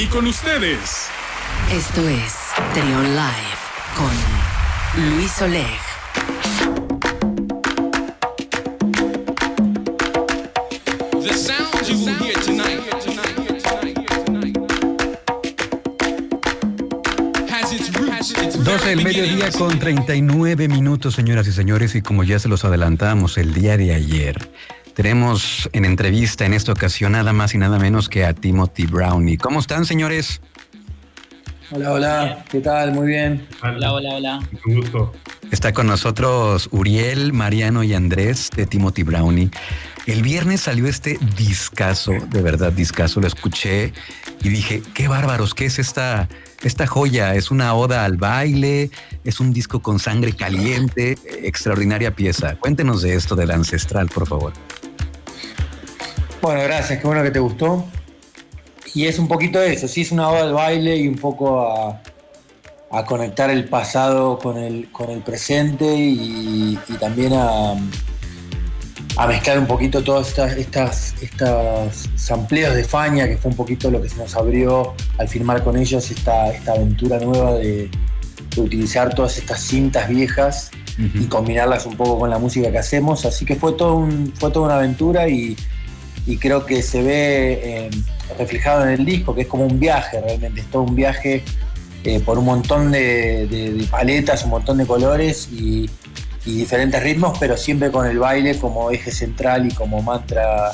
Y con ustedes. Esto es Trion Live con Luis Oleg. The sounds you will hear tonight, tonight, tonight, tonight, has its roots. its 12 very del mediodía con 39 minutos, señoras y señores, y como ya se los adelantamos el día de ayer, tenemos en entrevista en esta ocasión nada más y nada menos que a Timothy Brownie. ¿Cómo están, señores? Hola, hola, ¿qué tal? Muy bien. Hola, hola, hola. Un gusto. Está con nosotros Uriel, Mariano y Andrés de Timothy Brownie. El viernes salió este discazo, de verdad discazo, lo escuché y dije, qué bárbaros, ¿qué es esta, esta joya? Es una oda al baile, es un disco con sangre caliente, extraordinaria pieza. Cuéntenos de esto del ancestral, por favor. Bueno, gracias, qué bueno que te gustó. Y es un poquito eso, sí es una oda al baile y un poco a, a conectar el pasado con el, con el presente y, y también a, a mezclar un poquito todas estas, estas, estas sampleos de Fania, que fue un poquito lo que se nos abrió al firmar con ellos esta, esta aventura nueva de, de utilizar todas estas cintas viejas y combinarlas un poco con la música que hacemos. Así que fue, todo un, fue toda una aventura y, y creo que se ve eh, reflejado en el disco, que es como un viaje realmente, es todo un viaje eh, por un montón de, paletas, un montón de colores y, diferentes ritmos, pero siempre con el baile como eje central y como mantra,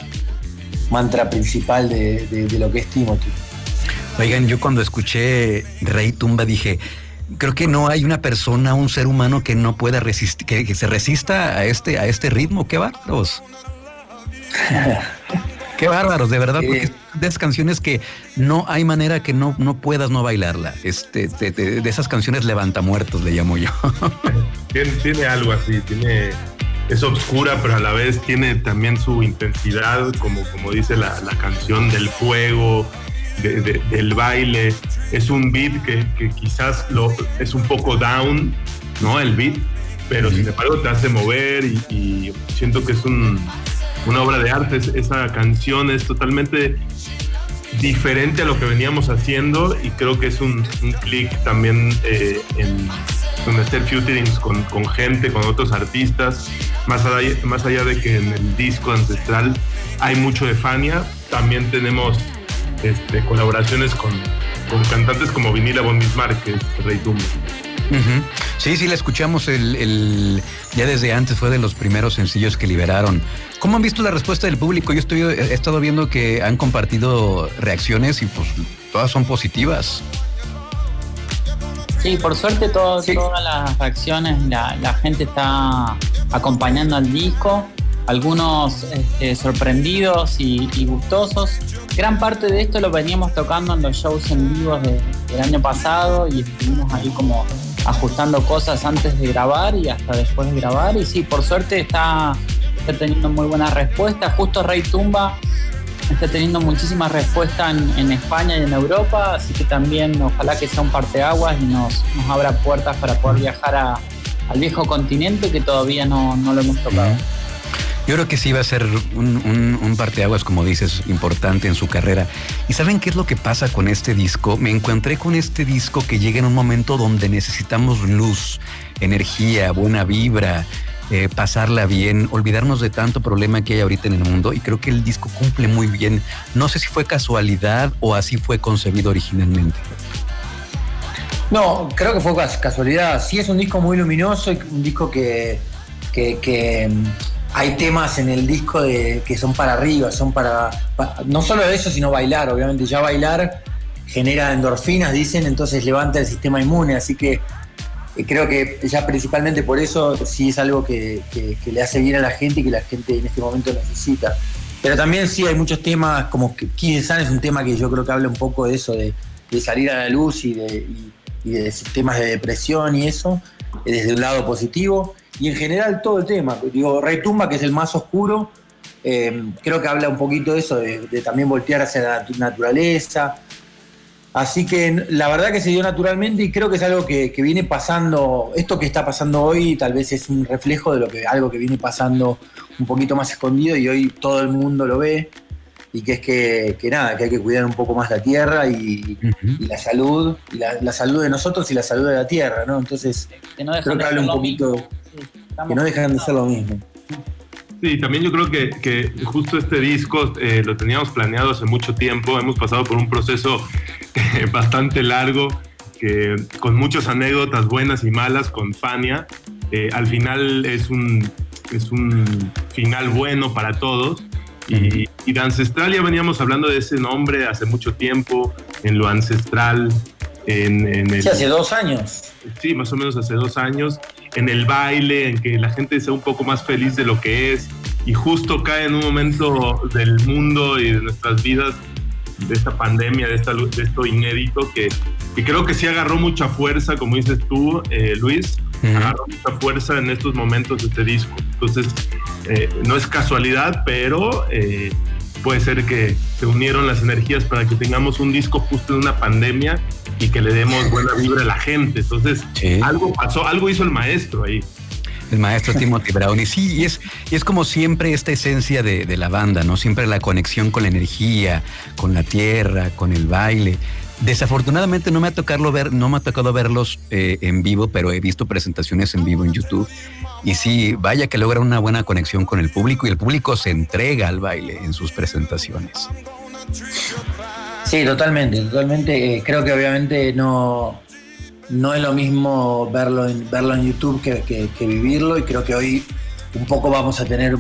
mantra principal de, lo que es Timothy. Oigan, yo cuando escuché Rey Tumba dije, creo que no hay una persona, un ser humano que no pueda resistir, que, que se resista a este, a este ritmo. Qué bárbaros. Qué bárbaros, de verdad, porque es de esas canciones que no hay manera que no, no puedas no bailarla. Este, de, de- de esas canciones levantamuertos, le llamo yo. Tiene, tiene algo así, tiene. Es oscura, pero a la vez tiene también su intensidad, como, como dice la, la canción, del fuego, de- de- del baile. Es un beat que, que quizás lo, es un poco down, ¿no? El beat, pero sin embargo te hace mover y, y siento que es un- una obra de arte. Es- Esa canción es totalmente diferente a lo que veníamos haciendo y creo que es un, clic también eh, en, en hacer featurings con, gente, con otros artistas, más allá, más allá de que en el disco ancestral hay mucho de Fania, también tenemos este, colaboraciones con, cantantes como Vinila Von Bismarck, que es Rey Tumba. Ujú. Sí, sí, la escuchamos el, el- ya desde antes, fue de los primeros sencillos que liberaron. ¿Cómo han visto la respuesta del público? Yo estoy, he estado viendo que han compartido reacciones y pues todas son positivas. Sí, por suerte todo- Sí. todas las reacciones, la, la gente está acompañando al disco, algunos este, sorprendidos y, y gustosos. Gran parte de esto lo veníamos tocando en los shows en vivo de- del año pasado y estuvimos ahí como ajustando cosas antes de grabar y hasta después de grabar. Y sí, por suerte está, está teniendo muy buena respuesta. Justo Rey Tumba está teniendo muchísima respuesta en, España y en Europa, así que también ojalá que sea un parteaguas y nos, nos abra puertas para poder viajar a- al viejo continente que todavía no, no lo hemos tocado. Yo creo que sí va a ser un, un, parteaguas, como dices, importante en su carrera. ¿Y saben qué es lo que pasa con este disco? Me encontré con este disco que llega en un momento donde necesitamos luz, energía, buena vibra, eh, pasarla bien, olvidarnos de tanto problema que hay ahorita en el mundo. Y creo que el disco cumple muy bien. No sé si fue casualidad o así fue concebido originalmente. No, creo que fue cas- casualidad. Sí es un disco muy luminoso, un disco que, que- hay temas en el disco de, que son para arriba, son para, pa- no solo eso, sino bailar. Obviamente ya bailar genera endorfinas, dicen, entonces levanta el sistema inmune. Así que eh, creo que ya principalmente por eso sí es algo que, le hace bien a la gente y que la gente en este momento necesita. Pero también sí hay muchos temas, como que Sun es un tema que yo creo que habla un poco de eso, de, de salir a la luz y de, y- y de temas de depresión y eso, eh, desde un lado positivo. Y en general todo el tema. Digo, Rey Tumba, que es el más oscuro, eh, creo que habla un poquito de eso, de, de también voltear hacia la natu- naturaleza. Así que la verdad que se dio naturalmente y creo que es algo que, que viene pasando, esto que está pasando hoy tal vez es un reflejo de lo que algo que viene pasando un poquito más escondido y hoy todo el mundo lo ve. Y que es que, que nada, que hay que cuidar un poco más la tierra y, Ujú. y la salud, y la, la salud de nosotros y la salud de la tierra, ¿no? Entonces, Que no creo que de habla un lo poquito, mismo. Sí, que no dejan de ser lo mismo. Sí, también yo creo que, que justo este disco eh, lo teníamos planeado hace mucho tiempo. Hemos pasado por un proceso eh, bastante largo, que, con muchas anécdotas buenas y malas con Fania. Eh, al final es un, es un final bueno para todos. Y, y de Ancestral ya veníamos hablando de ese nombre hace mucho tiempo, en lo ancestral, en, en el, Sí, hace dos años. sí, más o menos hace dos años, en el baile, en que la gente sea un poco más feliz de lo que es, y justo cae en un momento del mundo y de nuestras vidas, de esta pandemia, de, esta, de esto inédito, que, que creo que sí agarró mucha fuerza, como dices tú, eh, Luis, Ujú. agarró mucha fuerza en estos momentos este disco. Entonces, eh, no es casualidad, pero eh, puede ser que se unieron las energías para que tengamos un disco justo en una pandemia y que le demos buena vibra a la gente. Entonces, Sí. algo pasó, algo hizo el maestro ahí. El maestro Timothy Brown. Y sí, y es, y es como siempre esta esencia de, de la banda, ¿no? Siempre la conexión con la energía, con la tierra, con el baile. Desafortunadamente no me ha tocado ver, no me ha tocado verlos eh, en vivo, pero he visto presentaciones en vivo en YouTube. Y sí, vaya que logran una buena conexión con el público y el público se entrega al baile en sus presentaciones. Sí, totalmente, totalmente. Eh, creo que obviamente no, no es lo mismo verlo en, verlo en YouTube que- que vivirlo y creo que hoy un poco vamos a tener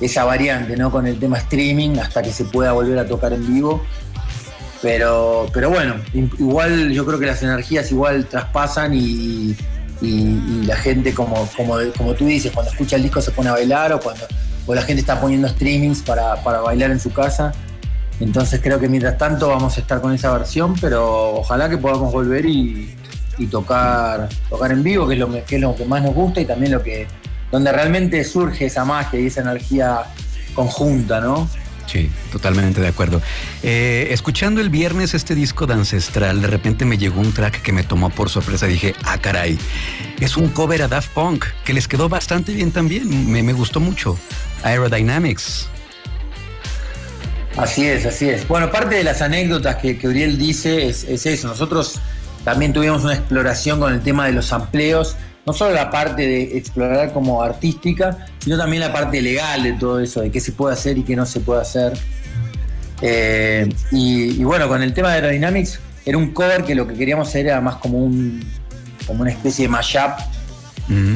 esa variante, ¿no? Con el tema streaming hasta que se pueda volver a tocar en vivo. Pero, pero bueno, igual yo creo que las energías igual traspasan y, y- la gente, como, como, como tú dices, cuando escucha el disco se pone a bailar o cuando o la gente está poniendo streamings para, para bailar en su casa. Entonces creo que mientras tanto vamos a estar con esa versión, pero ojalá que podamos volver y, y tocar, tocar en vivo, que es, lo, que es lo que más nos gusta y también lo que donde realmente surge esa magia y esa energía conjunta, ¿no? Sí, totalmente de acuerdo. Eh, escuchando el viernes este disco de Ancestral, de repente me llegó un track que me tomó por sorpresa. Dije, ah, caray, es un cover a Daft Punk, que les quedó bastante bien también. Me, gustó mucho. Aerodynamics. Así es, así es. Bueno, parte de las anécdotas que, que Uriel dice es, es eso. Nosotros también tuvimos una exploración con el tema de los amplios, no solo la parte de explorar como artística, sino también la parte legal de todo eso, de qué se puede hacer y qué no se puede hacer. Eh, y, y bueno, con el tema de Aerodynamics, era un cover que lo que queríamos hacer era más como, un, como una especie de mashup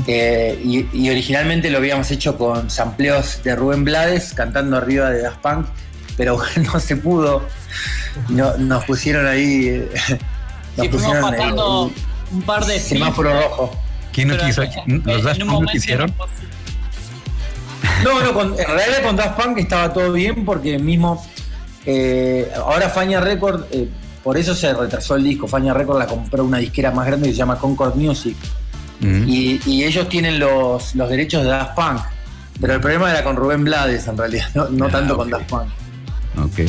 eh, y, y originalmente lo habíamos hecho con sampleos de Rubén Blades cantando arriba de Daft Punk, pero no se pudo. No, nos pusieron ahí. eh, Nos Sí, pusieron pasando el, un par de semáforo rojo. ¿Quién no pero quiso? en- ¿Los Daft un Punk quisieron? no- No, con- en realidad con Daft Punk estaba todo bien porque mismo. eh, ahora Fania Record, eh, por eso se retrasó el disco. Fania Record la compró una disquera más grande que se llama Concord Music. Ujú. Y, y ellos tienen los, los derechos de Daft Punk. Pero el problema era con Rubén Blades en realidad, no, no Ah, tanto con. Daft Punk.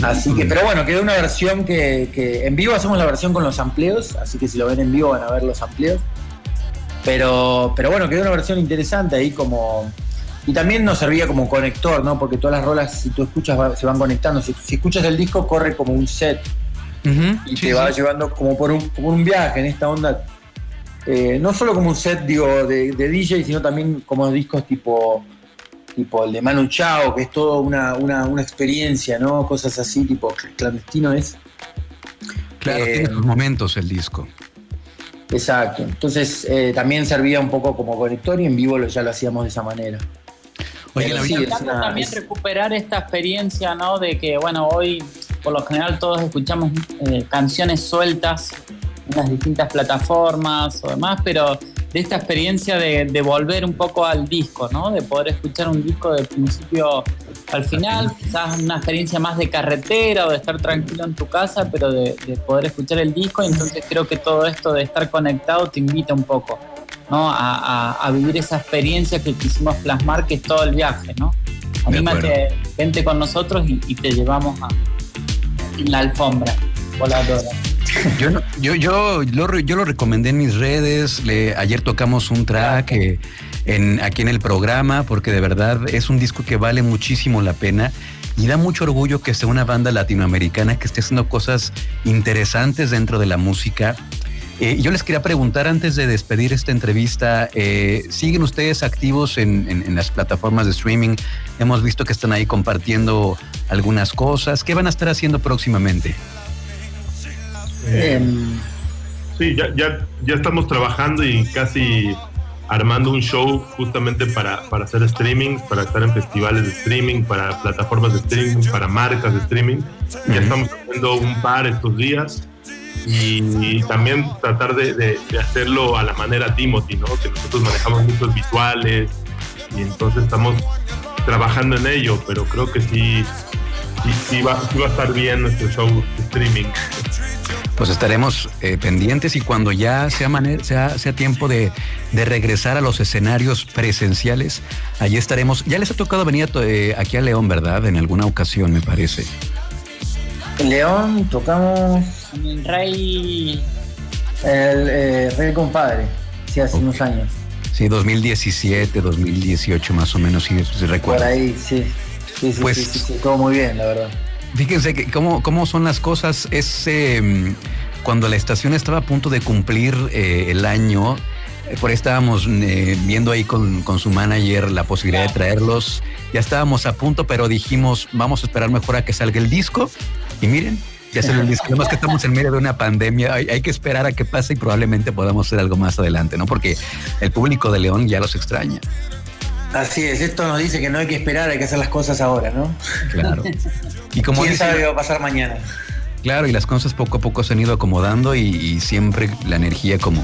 Así que, pero bueno, quedó una versión que, que en vivo hacemos la versión con los amplios, así que si lo ven en vivo van a ver los amplios. Pero, pero bueno, quedó una versión interesante ahí como. Y también nos servía como conector, ¿no? Porque todas las rolas, si tú escuchas, va- se van conectando. Si, si escuchas el disco, corre como un set y Sí, te va sí. llevando como por un, viaje en esta onda. eh, no solo como un set, digo, de, de DJ, sino también como discos tipo tipo el de Manu Chao, que es toda una, una, una experiencia, ¿no? Cosas así, tipo clandestino es. Claro, eh, tiene sus momentos el disco. Exacto. Entonces eh, también servía un poco como conector y en vivo lo, ya lo hacíamos de esa manera. Pero ahorita- sí, es una- también es- recuperar esta experiencia, ¿no? De que, bueno, hoy por lo general todos escuchamos eh, canciones sueltas en las distintas plataformas o demás, pero de esta experiencia de, de volver un poco al disco, ¿no? De poder escuchar un disco de principio al final, quizás una experiencia más de carretera o de estar tranquilo en tu casa, pero de, de poder escuchar el disco. Y entonces creo que todo esto de estar conectado te invita un poco, ¿no? A, a- a vivir esa experiencia que quisimos plasmar, que es todo el viaje, ¿no? Anímate, vente con nosotros y, y te llevamos a la alfombra voladora. Yo, no- yo, yo, lo, yo lo recomendé en mis redes. le- ayer tocamos un track eh, en, aquí en el programa porque de verdad es un disco que vale muchísimo la pena. y da mucho orgullo que sea una banda latinoamericana que esté haciendo cosas interesantes dentro de la música. Eh, yo les quería preguntar antes de despedir esta entrevista, eh, ¿siguen ustedes activos en, en, las plataformas de streaming? Hemos visto que están ahí compartiendo algunas cosas. ¿Qué van a estar haciendo próximamente? Eh, sí, ya, ya, ya estamos trabajando y casi armando un show justamente para, para hacer streaming, para estar en festivales de streaming, para plataformas de streaming, para marcas de streaming. Ya estamos haciendo un par estos días y, también tratar de, de, hacerlo a la manera Timothy, ¿no? Que nosotros manejamos muchos visuales y entonces estamos trabajando en ello, pero creo que sí, sí, sí, va, sí va a estar bien nuestro show de streaming pues estaremos eh, pendientes y cuando ya sea, sea, sea tiempo de, de, regresar a los escenarios presenciales, allí estaremos. Ya les ha tocado venir eh, aquí a León, ¿verdad? En alguna ocasión, me parece. En León tocamos el Rey. El eh, Rey Compadre, sí, hace unos años. Sí, 2017, 2018 más o menos, si, si recuerdo. Por ahí, sí. Sí, sí, pues, sí, sí, sí, todo muy bien, la verdad. Fíjense que cómo, cómo son las cosas. Es eh, cuando la estación estaba a punto de cumplir eh, el año. Eh, por ahí estábamos eh, viendo ahí con, con, su manager la posibilidad de traerlos. Ya estábamos a punto, pero dijimos, vamos a esperar mejor a que salga el disco. Y miren, ya salió el disco. Además que estamos en medio de una pandemia, hay, hay, que esperar a que pase y probablemente podamos hacer algo más adelante, ¿no? Porque el público de León ya los extraña. Así es, esto nos dice que no hay que esperar, hay que hacer las cosas ahora, ¿no? Claro. Y como ¿Quién dice, sabe qué va a pasar mañana? Claro, y las cosas poco a poco se han ido acomodando y, y siempre la energía como,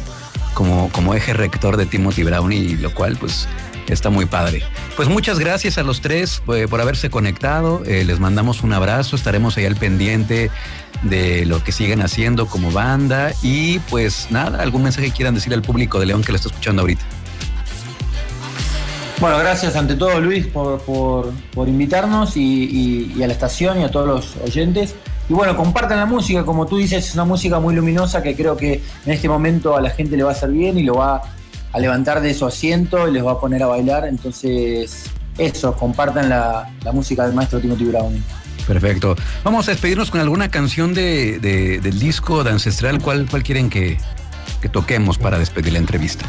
como, como eje rector de Timothy Brown y lo cual pues está muy padre. Pues muchas gracias a los tres eh, por haberse conectado. Eh, les mandamos un abrazo. Estaremos ahí al pendiente de lo que siguen haciendo como banda. Y pues nada, algún mensaje quieran decir al público de León que lo está escuchando ahorita. Bueno, gracias ante todo Luis por, por, por invitarnos y, y, a la estación y a todos los oyentes. Y bueno, compartan la música, como tú dices, es una música muy luminosa que creo que en este momento a la gente le va a hacer bien y lo va a levantar de su asiento y les va a poner a bailar. Entonces, eso, compartan la, la música del maestro Timothy Brown. Perfecto. Vamos a despedirnos con alguna canción de, de, del disco de Ancestral. ¿Cuál, cuál quieren que, que toquemos para despedir la entrevista?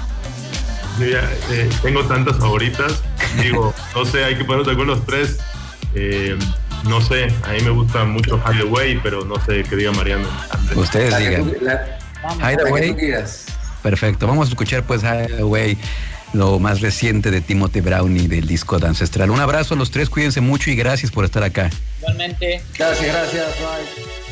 Yo ya eh, tengo tantas favoritas. Digo, no sé, hay que ponernos de acuerdo los tres. Eh, no sé, a mí me gusta mucho Hideaway, pero no sé qué diga Mariano. Ustedes digan. Hideaway. Perfecto, vamos a escuchar pues Hideaway, lo más reciente de Timothy Brown y del disco de Ancestral. Un abrazo a los tres, cuídense mucho y gracias por estar acá. Igualmente. Gracias, gracias. Bye.